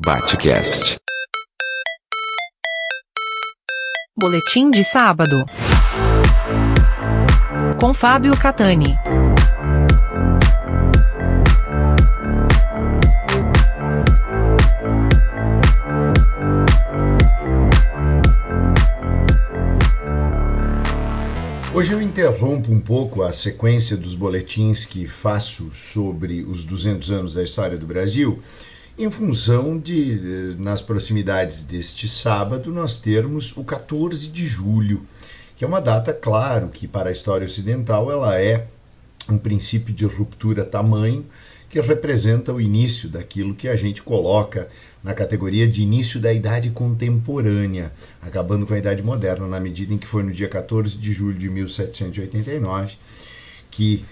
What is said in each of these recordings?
Batcast. Boletim de sábado. Com Fábio Catani. Hoje eu interrompo um pouco a sequência dos boletins que faço sobre os 200 anos da história do Brasil, em função de, nas proximidades deste sábado, nós termos o 14 de julho, que é uma data, claro, que para a história ocidental ela é um princípio de ruptura tamanho que representa o início daquilo que a gente coloca na categoria de início da Idade Contemporânea, acabando com a Idade Moderna, na medida em que foi no dia 14 de julho de 1789 que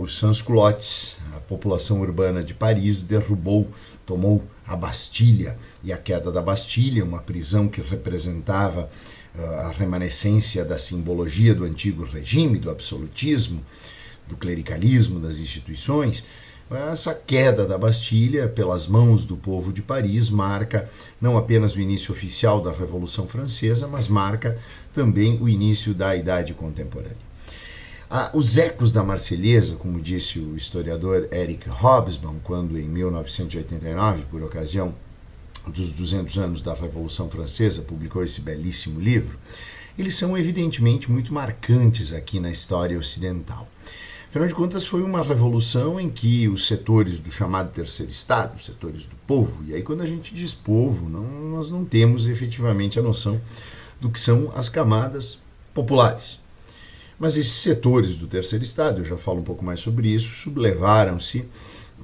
os sans-culottes, a população urbana de Paris, derrubou, tomou a Bastilha. E a queda da Bastilha, uma prisão que representava uh, a remanescência da simbologia do antigo regime, do absolutismo, do clericalismo das instituições, essa queda da Bastilha pelas mãos do povo de Paris marca não apenas o início oficial da Revolução Francesa, mas marca também o início da Idade Contemporânea. Ah, os ecos da Marselhesa, como disse o historiador Eric Hobsbawm, quando em 1989, por ocasião dos 200 anos da Revolução Francesa, publicou esse belíssimo livro, eles são evidentemente muito marcantes aqui na história ocidental. Afinal de contas, foi uma revolução em que os setores do chamado terceiro Estado, os setores do povo, e aí quando a gente diz povo, não, nós não temos efetivamente a noção do que são as camadas populares. Mas esses setores do terceiro Estado, eu já falo um pouco mais sobre isso, sublevaram-se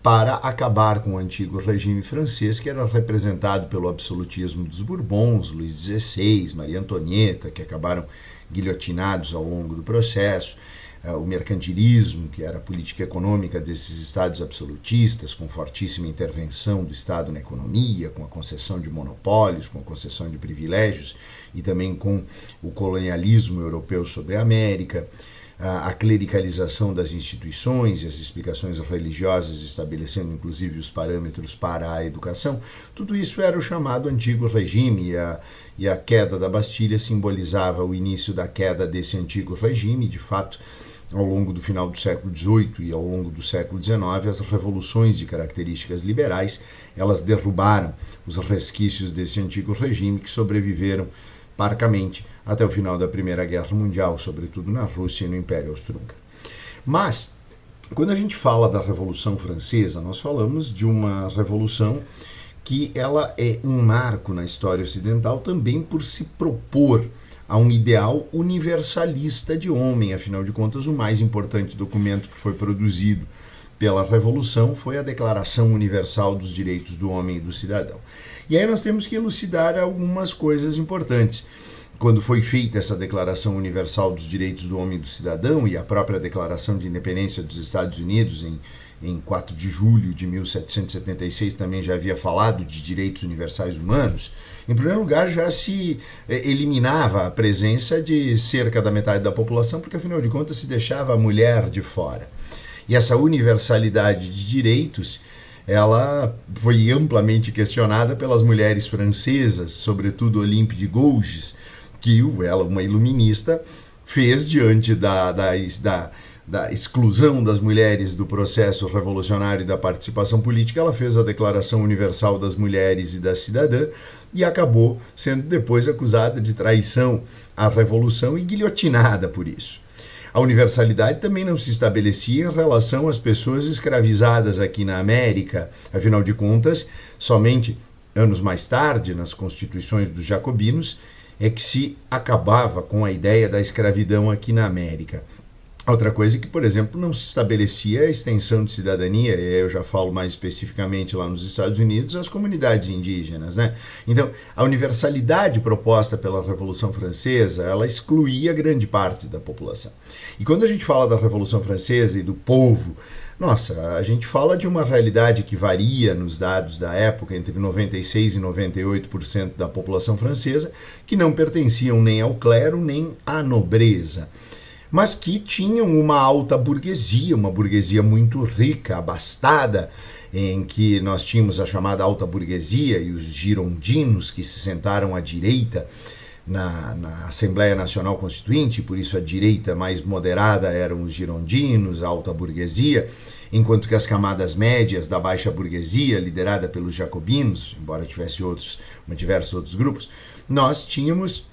para acabar com o antigo regime francês, que era representado pelo absolutismo dos Bourbons, Luís XVI, Maria Antonieta, que acabaram guilhotinados ao longo do processo, o mercantilismo, que era a política econômica desses estados absolutistas, com fortíssima intervenção do Estado na economia, com a concessão de monopólios, com a concessão de privilégios e também com o colonialismo europeu sobre a América, a clericalização das instituições e as explicações religiosas, estabelecendo inclusive os parâmetros para a educação, tudo isso era o chamado antigo regime e a, e a queda da Bastilha simbolizava o início da queda desse antigo regime, de fato ao longo do final do século XVIII e ao longo do século XIX, as revoluções de características liberais, elas derrubaram os resquícios desse antigo regime que sobreviveram parcamente até o final da Primeira Guerra Mundial, sobretudo na Rússia e no Império Austro-Húngaro. Mas, quando a gente fala da Revolução Francesa, nós falamos de uma revolução que ela é um marco na história ocidental também por se propor a um ideal universalista de homem. Afinal de contas, o mais importante documento que foi produzido pela Revolução foi a Declaração Universal dos Direitos do Homem e do Cidadão. E aí nós temos que elucidar algumas coisas importantes. Quando foi feita essa Declaração Universal dos Direitos do Homem e do Cidadão e a própria Declaração de Independência dos Estados Unidos em em 4 de julho de 1776, também já havia falado de direitos universais humanos. Em primeiro lugar, já se eh, eliminava a presença de cerca da metade da população, porque afinal de contas se deixava a mulher de fora. E essa universalidade de direitos ela foi amplamente questionada pelas mulheres francesas, sobretudo Olympe de Gouges, que ela, uma iluminista, fez diante da, da, da da exclusão das mulheres do processo revolucionário e da participação política, ela fez a Declaração Universal das Mulheres e da Cidadã e acabou sendo depois acusada de traição à revolução e guilhotinada por isso. A universalidade também não se estabelecia em relação às pessoas escravizadas aqui na América, afinal de contas, somente anos mais tarde, nas constituições dos jacobinos, é que se acabava com a ideia da escravidão aqui na América. Outra coisa é que, por exemplo, não se estabelecia a extensão de cidadania, e eu já falo mais especificamente lá nos Estados Unidos, as comunidades indígenas. Né? Então, a universalidade proposta pela Revolução Francesa, ela excluía grande parte da população. E quando a gente fala da Revolução Francesa e do povo, nossa, a gente fala de uma realidade que varia nos dados da época entre 96 e 98% da população francesa que não pertenciam nem ao clero nem à nobreza mas que tinham uma alta burguesia, uma burguesia muito rica, abastada, em que nós tínhamos a chamada alta burguesia e os girondinos que se sentaram à direita na, na, Assembleia Nacional Constituinte, por isso a direita mais moderada eram os girondinos, a alta burguesia, enquanto que as camadas médias da baixa burguesia, liderada pelos jacobinos, embora tivesse outros, diversos outros grupos, nós tínhamos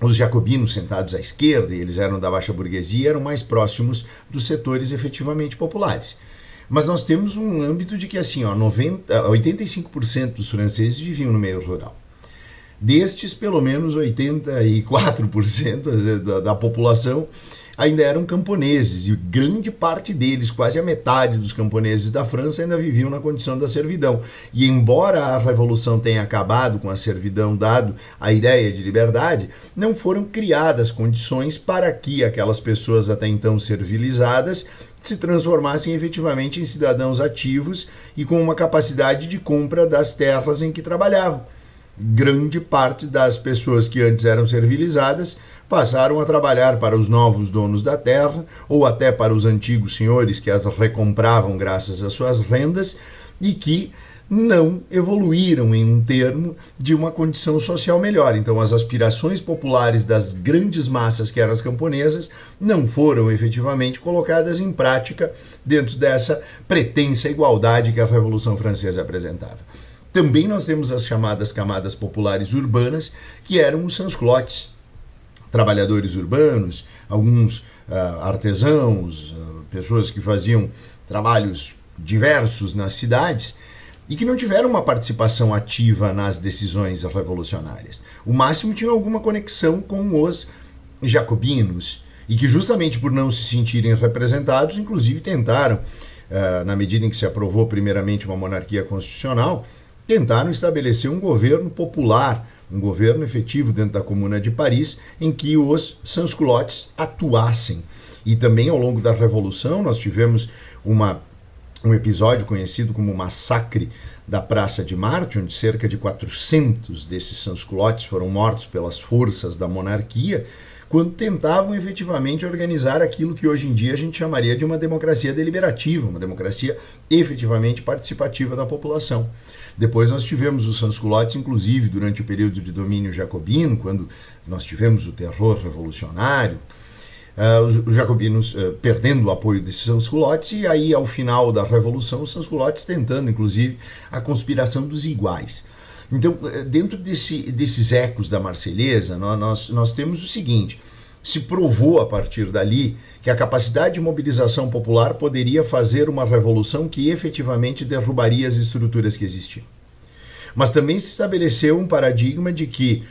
os jacobinos sentados à esquerda, e eles eram da baixa burguesia, eram mais próximos dos setores efetivamente populares. Mas nós temos um âmbito de que assim, ó, 90, 85% dos franceses viviam no meio rural. Destes, pelo menos 84% da, da população ainda eram camponeses e grande parte deles, quase a metade dos camponeses da França, ainda viviam na condição da servidão. E embora a revolução tenha acabado com a servidão, dado a ideia de liberdade, não foram criadas condições para que aquelas pessoas até então servilizadas se transformassem efetivamente em cidadãos ativos e com uma capacidade de compra das terras em que trabalhavam grande parte das pessoas que antes eram servilizadas passaram a trabalhar para os novos donos da terra ou até para os antigos senhores que as recompravam graças às suas rendas e que não evoluíram em um termo de uma condição social melhor. Então, as aspirações populares das grandes massas que eram as camponesas não foram efetivamente colocadas em prática dentro dessa pretensa igualdade que a Revolução Francesa apresentava. Também nós temos as chamadas camadas populares urbanas, que eram os sans-culottes, trabalhadores urbanos, alguns uh, artesãos, uh, pessoas que faziam trabalhos diversos nas cidades e que não tiveram uma participação ativa nas decisões revolucionárias. O máximo tinha alguma conexão com os jacobinos e que justamente por não se sentirem representados, inclusive tentaram, uh, na medida em que se aprovou primeiramente uma monarquia constitucional, tentaram estabelecer um governo popular, um governo efetivo dentro da Comuna de Paris, em que os sans-culottes atuassem. E também ao longo da Revolução nós tivemos uma, um episódio conhecido como Massacre da Praça de Marte, onde cerca de 400 desses sans-culottes foram mortos pelas forças da monarquia, quando tentavam efetivamente organizar aquilo que hoje em dia a gente chamaria de uma democracia deliberativa, uma democracia efetivamente participativa da população. Depois nós tivemos os sans-culottes, inclusive durante o período de domínio jacobino, quando nós tivemos o terror revolucionário, uh, os, os, jacobinos uh, perdendo o apoio desses sans-culottes, e aí ao final da revolução os sans-culottes tentando, inclusive, a conspiração dos iguais. Então, eh, dentro desse, desses ecos da Marselhesa, nós, nós temos o seguinte: se provou a partir dali que a capacidade de mobilização popular poderia fazer uma revolução que efetivamente derrubaria as estruturas que existiam. Mas também se estabeleceu um paradigma de que,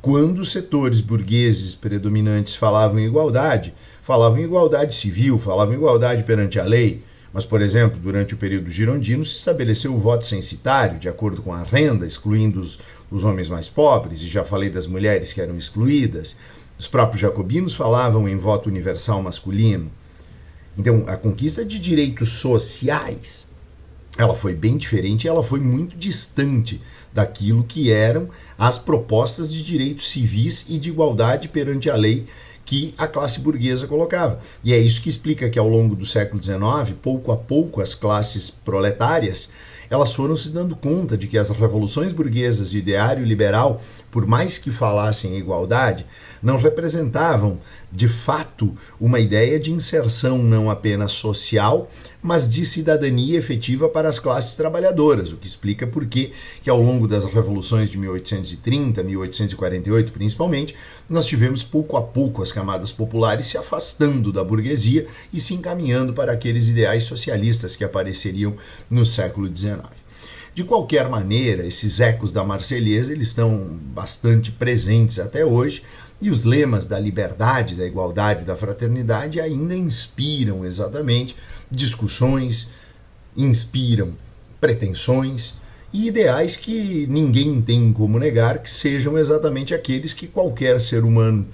quando os setores burgueses predominantes falavam em igualdade, falavam em igualdade civil, falavam em igualdade perante a lei, mas, por exemplo, durante o período girondino se estabeleceu o voto censitário, de acordo com a renda, excluindo os, os homens mais pobres, e já falei das mulheres que eram excluídas. Os próprios jacobinos falavam em voto universal masculino. Então, a conquista de direitos sociais, ela foi bem diferente, ela foi muito distante daquilo que eram as propostas de direitos civis e de igualdade perante a lei que a classe burguesa colocava. E é isso que explica que ao longo do século XIX, pouco a pouco, as classes proletárias elas foram se dando conta de que as revoluções burguesas e o ideário liberal, por mais que falassem em igualdade, não representavam de fato uma ideia de inserção não apenas social, mas de cidadania efetiva para as classes trabalhadoras, o que explica por que, ao longo das revoluções de 1830, 1848 principalmente, nós tivemos pouco a pouco as camadas populares se afastando da burguesia e se encaminhando para aqueles ideais socialistas que apareceriam no século XIX. De qualquer maneira, esses ecos da Marselhesa eles estão bastante presentes até hoje, e os lemas da liberdade, da igualdade, da fraternidade ainda inspiram exatamente discussões, inspiram pretensões e ideais que ninguém tem como negar que sejam exatamente aqueles que qualquer ser humano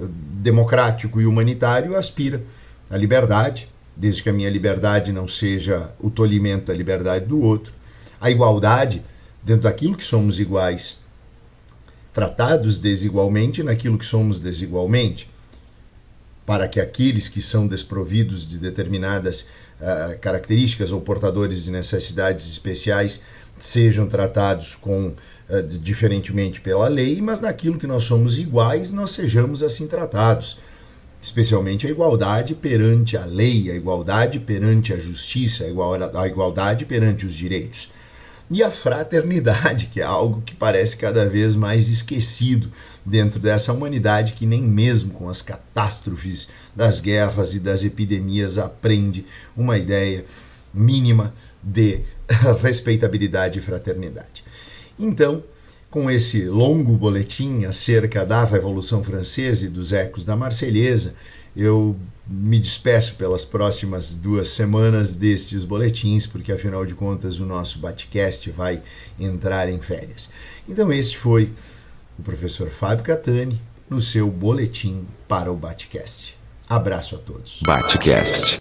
eh, democrático e humanitário aspira. A liberdade, desde que a minha liberdade não seja o tolimento da liberdade do outro. A igualdade, dentro daquilo que somos iguais tratados desigualmente naquilo que somos desigualmente. para que aqueles que são desprovidos de determinadas uh, características ou portadores de necessidades especiais sejam tratados com uh, diferentemente pela lei, mas naquilo que nós somos iguais, nós sejamos assim tratados. Especialmente a igualdade perante a lei, a igualdade perante a justiça, a igualdade perante os direitos e a fraternidade, que é algo que parece cada vez mais esquecido dentro dessa humanidade que nem mesmo com as catástrofes das guerras e das epidemias aprende uma ideia mínima de respeitabilidade e fraternidade. Então, com esse longo boletim acerca da Revolução Francesa e dos ecos da Marselhesa, eu me despeço pelas próximas duas semanas destes boletins, porque afinal de contas o nosso Batcast vai entrar em férias. Então, este foi o professor Fábio Catani no seu boletim para o Batcast. Abraço a todos. Batcast.